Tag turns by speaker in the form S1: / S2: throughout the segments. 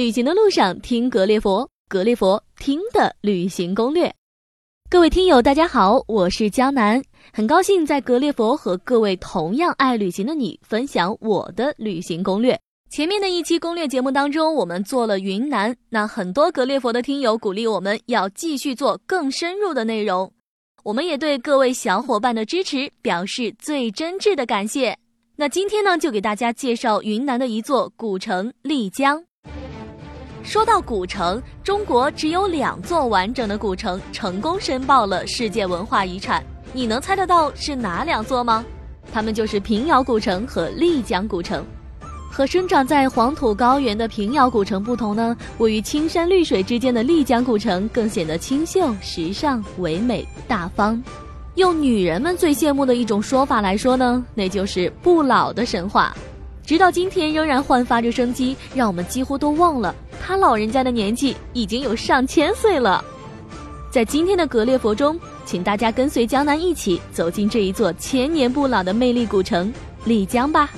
S1: 旅行的路上听格列佛，格列佛听的旅行攻略。各位听友，大家好，我是江南，很高兴在格列佛和各位同样爱旅行的你分享我的旅行攻略。前面的一期攻略节目当中，我们做了云南，那很多格列佛的听友鼓励我们要继续做更深入的内容，我们也对各位小伙伴的支持表示最真挚的感谢。那今天呢，就给大家介绍云南的一座古城丽江。说到古城，中国只有两座完整的古城成功申报了世界文化遗产。你能猜得到是哪两座吗？它们就是平遥古城和丽江古城。和生长在黄土高原的平遥古城不同呢，位于青山绿水之间的丽江古城更显得清秀、时尚、唯美、大方。用女人们最羡慕的一种说法来说呢，那就是不老的神话。直到今天仍然焕发着生机，让我们几乎都忘了他老人家的年纪已经有上千岁了。在今天的格列佛中，请大家跟随江南一起走进这一座千年不老的魅力古城丽江吧。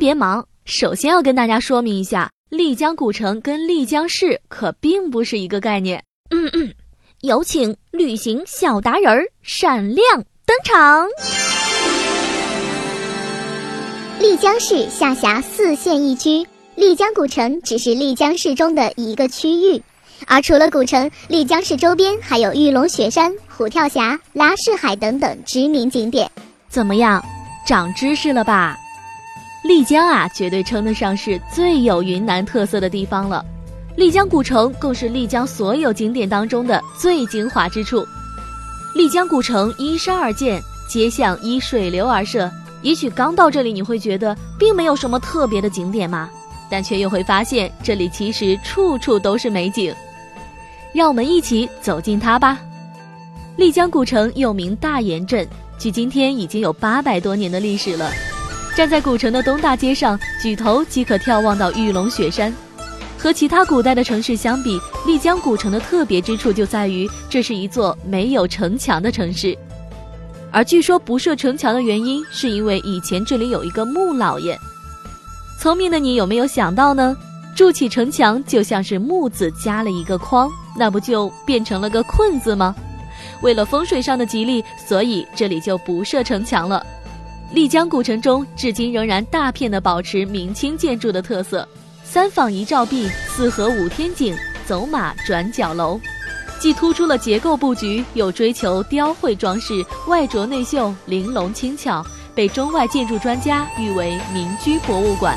S1: 别忙，首先要跟大家说明一下，丽江古城跟丽江市可并不是一个概念。嗯嗯，有请旅行小达人闪亮登场。
S2: 丽江市下辖四县一区，丽江古城只是丽江市中的一个区域。而除了古城，丽江市周边还有玉龙雪山、虎跳峡、拉市海等等知名景点。
S1: 怎么样，长知识了吧？丽江啊，绝对称得上是最有云南特色的地方了。丽江古城更是丽江所有景点当中的最精华之处。丽江古城依山而建，街巷依水流而设。也许刚到这里，你会觉得并没有什么特别的景点嘛，但却又会发现这里其实处处都是美景。让我们一起走进它吧。丽江古城又名大研镇，距今天已经有八百多年的历史了。站在古城的东大街上，举头即可眺望到玉龙雪山。和其他古代的城市相比，丽江古城的特别之处就在于，这是一座没有城墙的城市。而据说不设城墙的原因，是因为以前这里有一个穆老爷。聪明的你有没有想到呢？筑起城墙就像是木字加了一个框，那不就变成了个困字吗？为了风水上的吉利，所以这里就不设城墙了。丽江古城中，至今仍然大片的保持明清建筑的特色，三坊一照壁，四合五天井，走马转角楼，既突出了结构布局，又追求雕绘装饰，外着内秀，玲珑轻巧，被中外建筑专家誉为民居博物馆。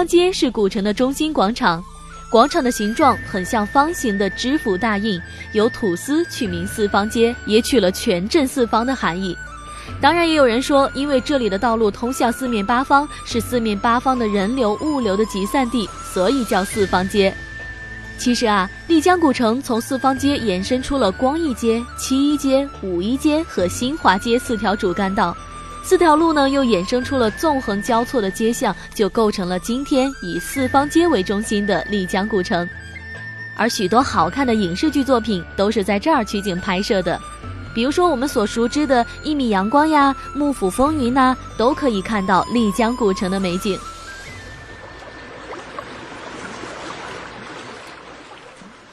S1: 方街是古城的中心广场，广场的形状很像方形的知府大印，由土司取名四方街，也取了全镇四方的含义。当然，也有人说，因为这里的道路通向四面八方，是四面八方的人流物流的集散地，所以叫四方街。其实啊，丽江古城从四方街延伸出了光义街、七一街、五一街和新华街四条主干道。四条路呢，又衍生出了纵横交错的街巷，就构成了今天以四方街为中心的丽江古城。而许多好看的影视剧作品都是在这儿取景拍摄的，比如说我们所熟知的《一米阳光》呀，《幕府风云》呐，都可以看到丽江古城的美景。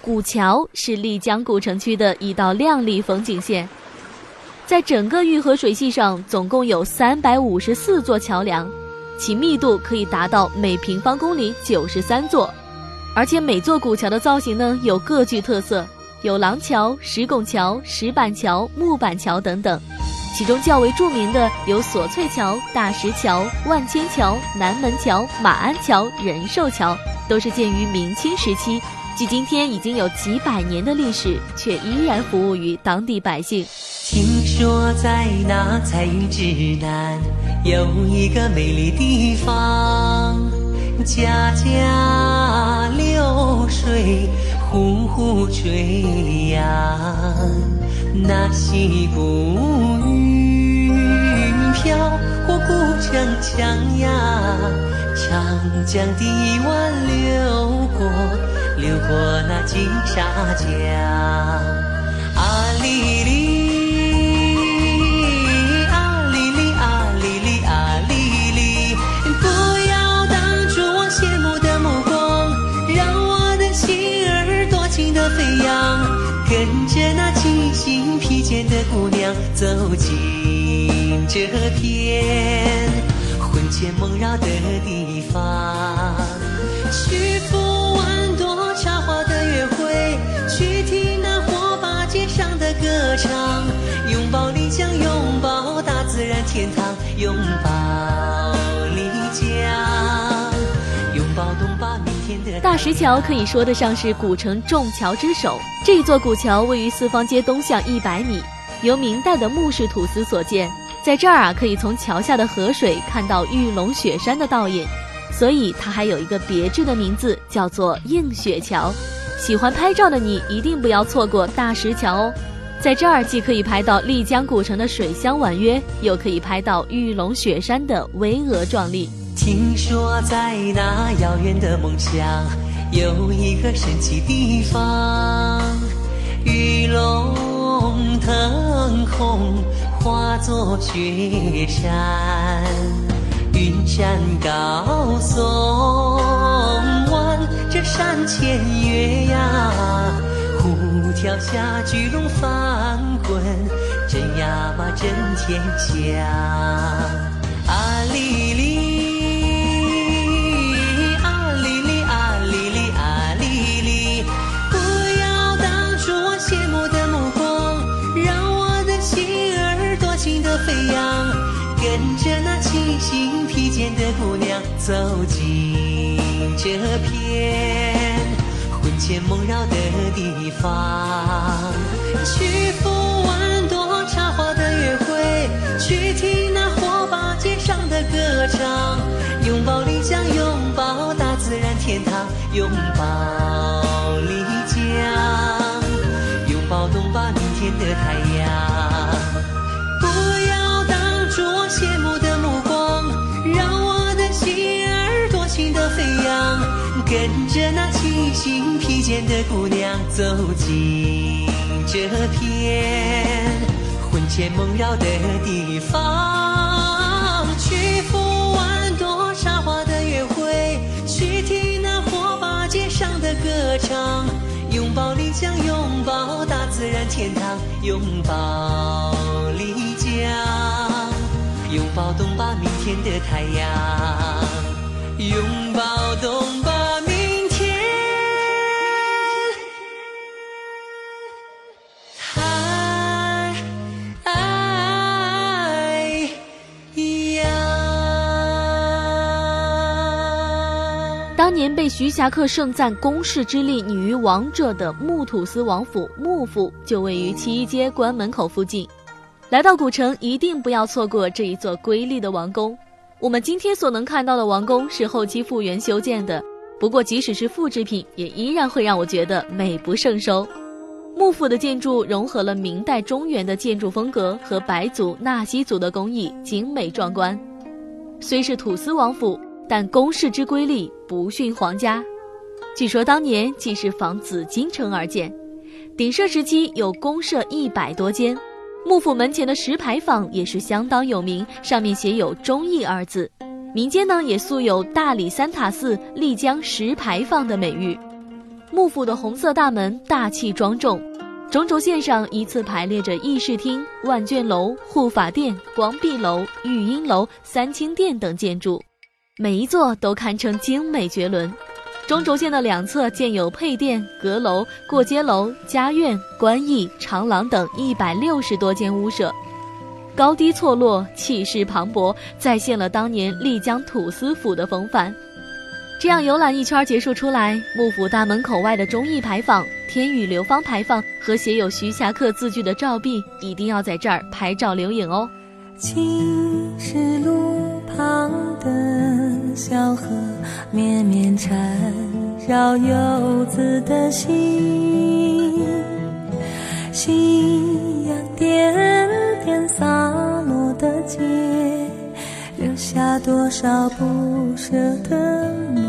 S1: 古桥是丽江古城区的一道亮丽风景线，在整个玉河水系上，总共有三百五十四座桥梁，其密度可以达到每平方公里九十三座，而且每座古桥的造型呢，有各具特色，有廊桥、石拱桥、石板桥、木板桥等等。其中较为著名的有索翠桥、大石桥、万千桥、南门桥、马鞍桥、仁寿桥，都是建于明清时期，距今天已经有几百年的历史，却依然服务于当地百姓。
S3: 说在那彩云之南有一个美丽地方，家家流水呼呼吹呀，那西谷云飘过古城墙呀，长江的湾流过，流过那金沙江，间的姑娘走进这片魂牵梦绕的地方，去赴万朵插花的约会，去听那火把街上的歌唱，拥抱丽江，拥抱大自然天堂，拥抱。
S1: 大石桥可以说得上是古城众桥之首。这座古桥位于四方街东向一百米，由明代的木式土司所建。在这儿啊，可以从桥下的河水看到玉龙雪山的倒影，所以它还有一个别致的名字，叫做映雪桥。喜欢拍照的你一定不要错过大石桥哦。在这儿既可以拍到丽江古城的水乡婉约，又可以拍到玉龙雪山的巍峨壮丽。
S3: 听说在那遥远的梦乡，有一个神奇地方，玉龙腾空，化作雪山，云山高耸弯，这山前月呀，虎跳下巨龙翻滚，真呀嘛真天下。新披肩的姑娘走进这片魂牵梦绕的地方，去赴万朵插花的约会，去听那火把街上的歌唱，拥抱丽江，拥抱大自然天堂，拥抱的姑娘走进这片魂牵梦绕的地方，去赴万朵沙花的约会，去听那火把街上的歌唱，拥抱丽江，拥抱大自然天堂，拥抱丽江，拥抱东巴明天的太阳，拥抱东
S1: 巴年被徐霞客盛赞宫室之丽拟于王者的木土司王府木府，就位于七一街关门口附近。来到古城，一定不要错过这一座瑰丽的王宫。我们今天所能看到的王宫是后期复原修建的，不过即使是复制品，也依然会让我觉得美不胜收。幕府的建筑融合了明代中原的建筑风格和白族、纳西族的工艺，精美壮观。虽是土司王府，但宫室之瑰丽不逊皇家。据说当年既是仿紫禁城而建，鼎盛时期有宫舍一百多间。幕府门前的石牌坊也是相当有名，上面写有“忠义”二字。民间呢也素有“大理三塔寺”“丽江石牌坊”的美誉。幕府的红色大门大气庄重，中轴线上依次排列着议事厅、万卷楼、护法殿、光壁楼、玉音楼、三清殿等建筑，每一座都堪称精美绝伦。中轴线的两侧建有配殿、阁楼、过街楼、家院、官驿、长廊等一百六十多间屋舍，高低错落，气势磅礴，再现了当年丽江土司府的风范。这样游览一圈结束出来，幕府大门口外的忠义牌坊、天宇流芳牌坊和写有徐霞客字句的照壁，一定要在这儿拍照留影哦。
S4: 青石路旁的小河，绵绵缠绕游子的心，夕阳点点洒落的街，留下多少不舍的梦。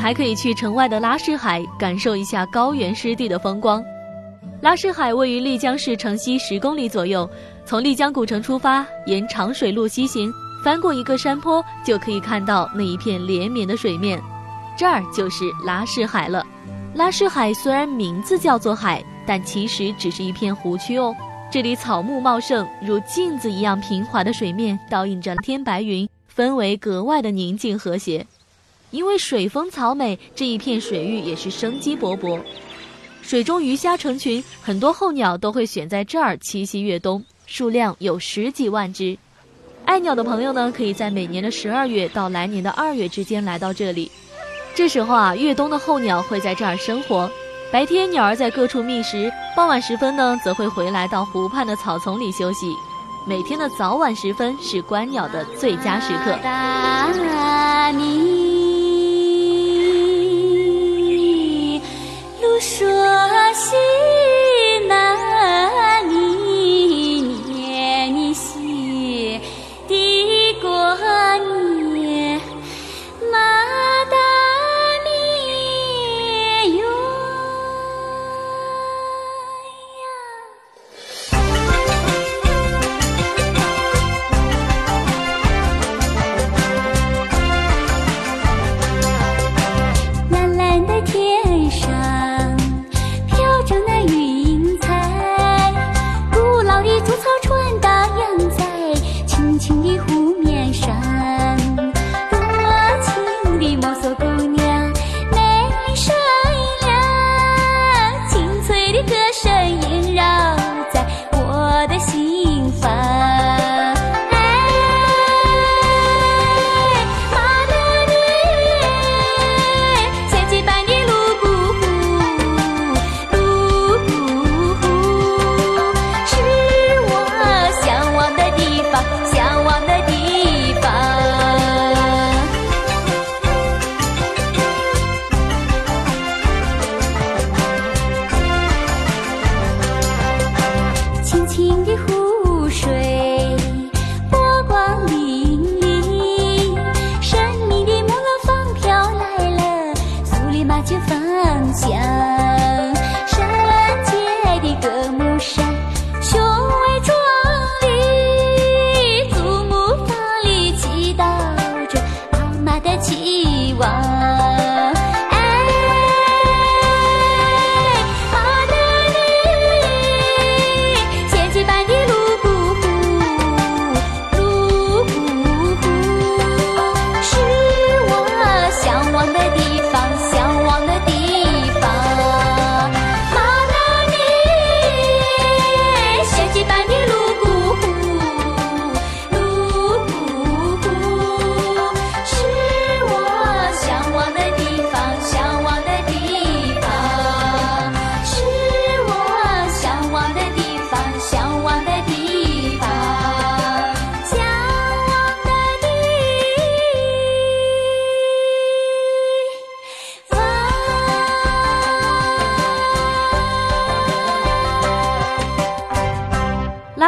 S1: 还可以去城外的拉市海，感受一下高原湿地的风光。拉市海位于丽江市城西十公里左右，从丽江古城出发，沿长水路西行，翻过一个山坡，就可以看到那一片连绵的水面，这儿就是拉市海了。拉市海虽然名字叫做海，但其实只是一片湖区哦。这里草木茂盛，如镜子一样平滑的水面倒映着天白云，氛围格外的宁静和谐。因为水风草美，这一片水域也是生机勃勃，水中鱼虾成群，很多候鸟都会选在这儿栖息越冬，数量有十几万只。爱鸟的朋友呢，可以在每年的十二月到来年的二月之间来到这里。这时候啊，越冬的候鸟会在这儿生活，白天鸟儿在各处觅食，傍晚时分呢，则会回来到湖畔的草丛里休息。每天的早晚时分是观鸟的最佳时刻。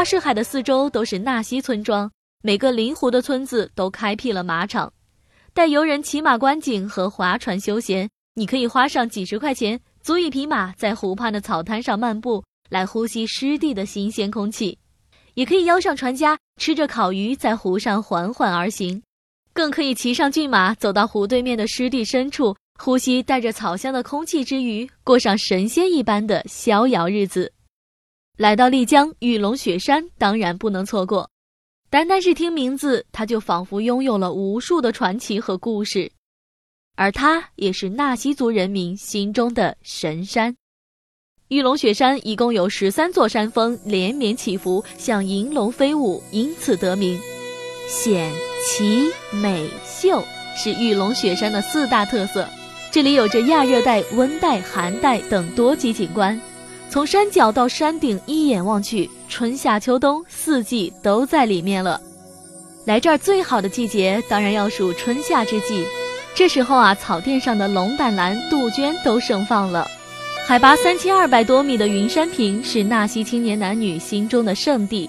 S1: 巴士海的四周都是纳西村庄，每个临湖的村子都开辟了马场，带游人骑马观景和划船休闲。你可以花上几十块钱，租一匹马，在湖畔的草滩上漫步，来呼吸湿地的新鲜空气；也可以邀上船家，吃着烤鱼，在湖上缓缓而行。更可以骑上骏马，走到湖对面的湿地深处，呼吸带着草香的空气之余，过上神仙一般的逍遥日子。来到丽江玉龙雪山，当然不能错过。单单是听名字，它就仿佛拥有了无数的传奇和故事。而它也是纳西族人民心中的神山。玉龙雪山一共有十三座山峰连绵起伏，像银龙飞舞，因此得名。险、奇、美、秀是玉龙雪山的四大特色。这里有着亚热带、温带、寒带等多级景观。从山脚到山顶，一眼望去，春夏秋冬四季都在里面了。来这儿最好的季节，当然要数春夏之际。这时候啊，草甸上的龙胆兰、杜鹃都盛放了。海拔三千二百多米的云山坪是纳西青年男女心中的圣地。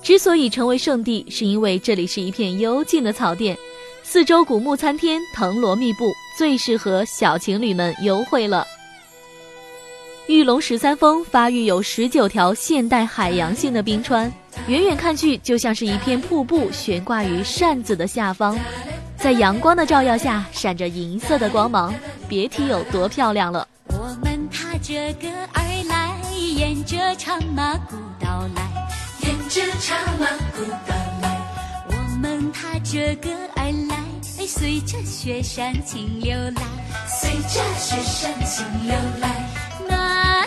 S1: 之所以成为圣地，是因为这里是一片幽静的草甸，四周古木参天，藤萝密布，最适合小情侣们幽会了。玉龙十三峰发育有十九条现代海洋性的冰川，远远看去就像是一片瀑布悬挂于扇子的下方。在阳光的照耀下，闪着银色的光芒，别提有多漂亮了。
S5: 我们踏着歌而来，沿着长马古道来，
S6: 沿着长马古道来。
S5: 我们踏着歌而来，随着雪山清流来，
S6: 随着雪山清流来。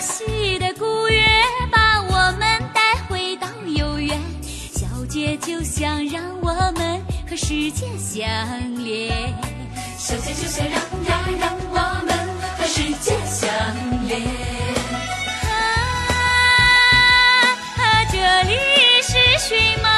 S5: 西的古月把我们带回到有缘，小姐就想让我们。和世界相连，
S6: 小姐就想让让让我们和世界相连。
S5: 啊，这里是寻梦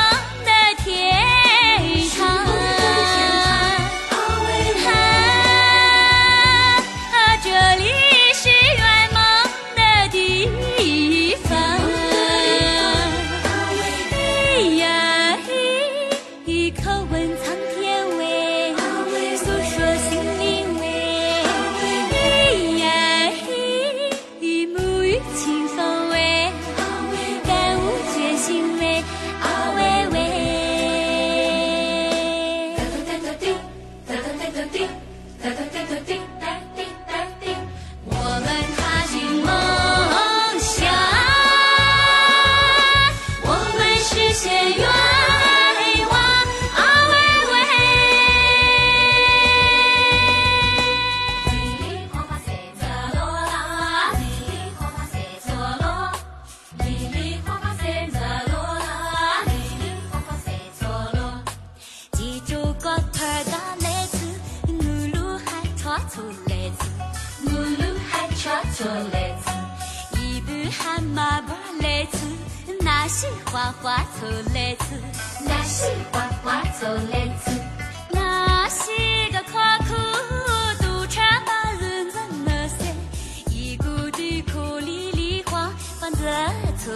S6: 花花草来子，那些花花草来子，
S5: 那是个夸苦都唱把人人那些，一股的苦里里花放在草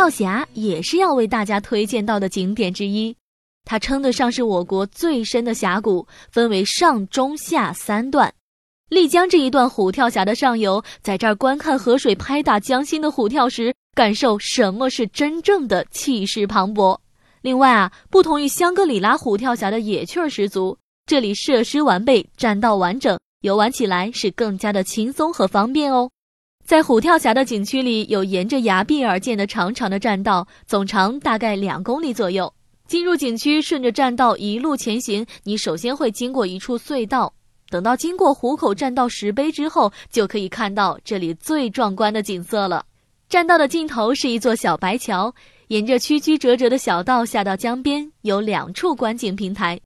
S1: 跳峡也是要为大家推荐到的景点之一，它称得上是我国最深的峡谷，分为上、中、下三段。丽江这一段虎跳峡的上游，在这儿观看河水拍打江心的虎跳时，感受什么是真正的气势磅礴。另外啊，不同于香格里拉虎跳峡的野趣儿十足，这里设施完备，栈道完整，游玩起来是更加的轻松和方便哦。在虎跳峡的景区里，有沿着崖壁而建的长长的栈道，总长大概两公里左右。进入景区，顺着栈道一路前行，你首先会经过一处隧道。等到经过虎口栈道石碑之后，就可以看到这里最壮观的景色了。栈道的尽头是一座小白桥，沿着曲曲折折的小道下到江边，有两处观景平台，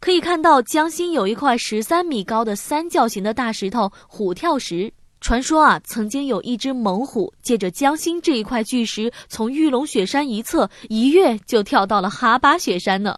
S1: 可以看到江心有一块十三米高的三角形的大石头——虎跳石。传说啊，曾经有一只猛虎借着江心这一块巨石，从玉龙雪山一侧一跃就跳到了哈巴雪山呢。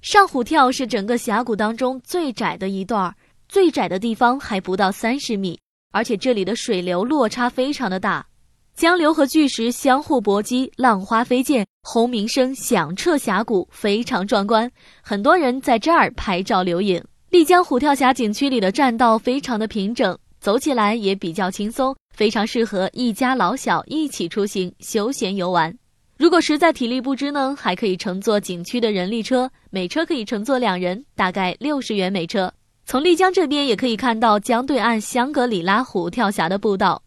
S1: 上虎跳是整个峡谷当中最窄的一段，最窄的地方还不到三十米，而且这里的水流落差非常的大，江流和巨石相互搏击，浪花飞溅，轰鸣声响彻峡谷，非常壮观。很多人在这儿拍照留影。丽江虎跳峡景区里的栈道非常的平整。走起来也比较轻松，非常适合一家老小一起出行休闲游玩。如果实在体力不支呢，还可以乘坐景区的人力车，每车可以乘坐两人，大概六十元每车。从丽江这边也可以看到江对岸香格里拉虎跳峡的步道。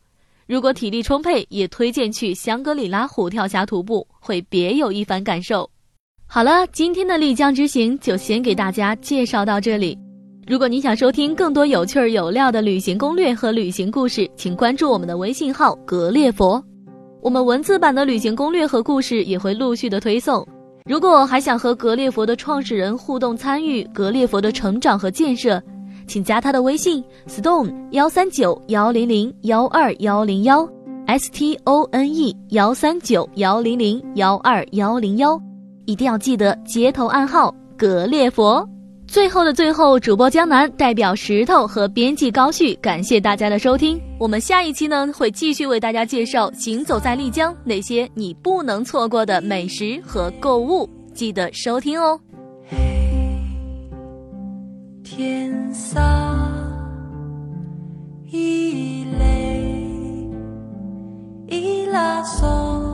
S1: 如果体力充沛，也推荐去香格里拉虎跳峡徒步，会别有一番感受。好了，今天的丽江之行就先给大家介绍到这里。如果你想收听更多有趣儿有料的旅行攻略和旅行故事，请关注我们的微信号“格列佛”。我们文字版的旅行攻略和故事也会陆续的推送。如果还想和格列佛的创始人互动参与格列佛的成长和建设，请加他的微信 stone 幺三九幺零零幺二幺零幺 s t o n e 幺三九幺零零幺二幺零幺，一定要记得接头暗号格列佛。最后的最后，主播江南代表石头和编辑高旭，感谢大家的收听。我们下一期呢会继续为大家介绍行走在丽江那些你不能错过的美食和购物，记得收听哦。
S4: 天上一泪一拉松，